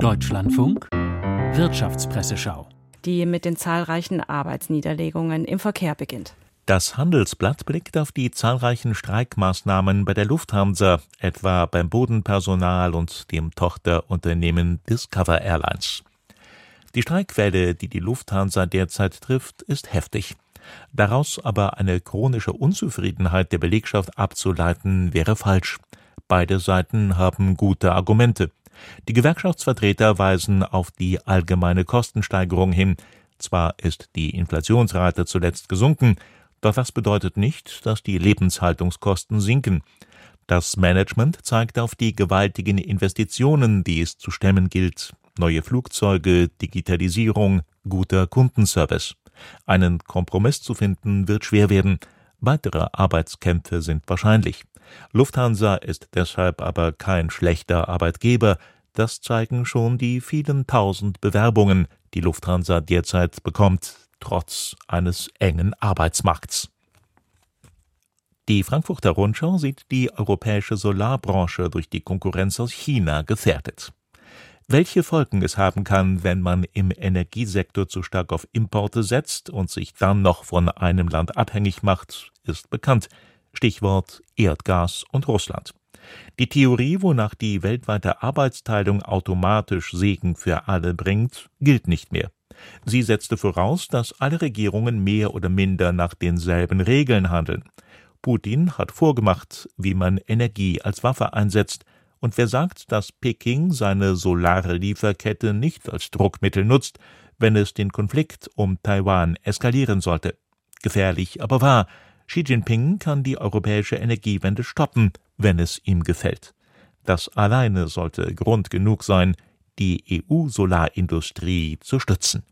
Deutschlandfunk Wirtschaftspresseschau. Die mit den zahlreichen Arbeitsniederlegungen im Verkehr beginnt. Das Handelsblatt blickt auf die zahlreichen Streikmaßnahmen bei der Lufthansa, etwa beim Bodenpersonal und dem Tochterunternehmen Discover Airlines. Die Streikwelle, die die Lufthansa derzeit trifft, ist heftig. Daraus aber eine chronische Unzufriedenheit der Belegschaft abzuleiten, wäre falsch. Beide Seiten haben gute Argumente. Die Gewerkschaftsvertreter weisen auf die allgemeine Kostensteigerung hin. Zwar ist die Inflationsrate zuletzt gesunken, doch das bedeutet nicht, dass die Lebenshaltungskosten sinken. Das Management zeigt auf die gewaltigen Investitionen, die es zu stemmen gilt. Neue Flugzeuge, Digitalisierung, guter Kundenservice. Einen Kompromiss zu finden wird schwer werden. Weitere Arbeitskämpfe sind wahrscheinlich. Lufthansa ist deshalb aber kein schlechter Arbeitgeber, das zeigen schon die vielen tausend Bewerbungen, die Lufthansa derzeit bekommt, trotz eines engen Arbeitsmarkts. Die Frankfurter Rundschau sieht die europäische Solarbranche durch die Konkurrenz aus China gefährdet. Welche Folgen es haben kann, wenn man im Energiesektor zu stark auf Importe setzt und sich dann noch von einem Land abhängig macht, ist bekannt. Stichwort Erdgas und Russland. Die Theorie, wonach die weltweite Arbeitsteilung automatisch Segen für alle bringt, gilt nicht mehr. Sie setzte voraus, dass alle Regierungen mehr oder minder nach denselben Regeln handeln. Putin hat vorgemacht, wie man Energie als Waffe einsetzt, und wer sagt, dass Peking seine solare Lieferkette nicht als Druckmittel nutzt, wenn es den Konflikt um Taiwan eskalieren sollte? Gefährlich, aber wahr. Xi Jinping kann die europäische Energiewende stoppen, wenn es ihm gefällt. Das alleine sollte Grund genug sein, die EU-Solarindustrie zu stützen.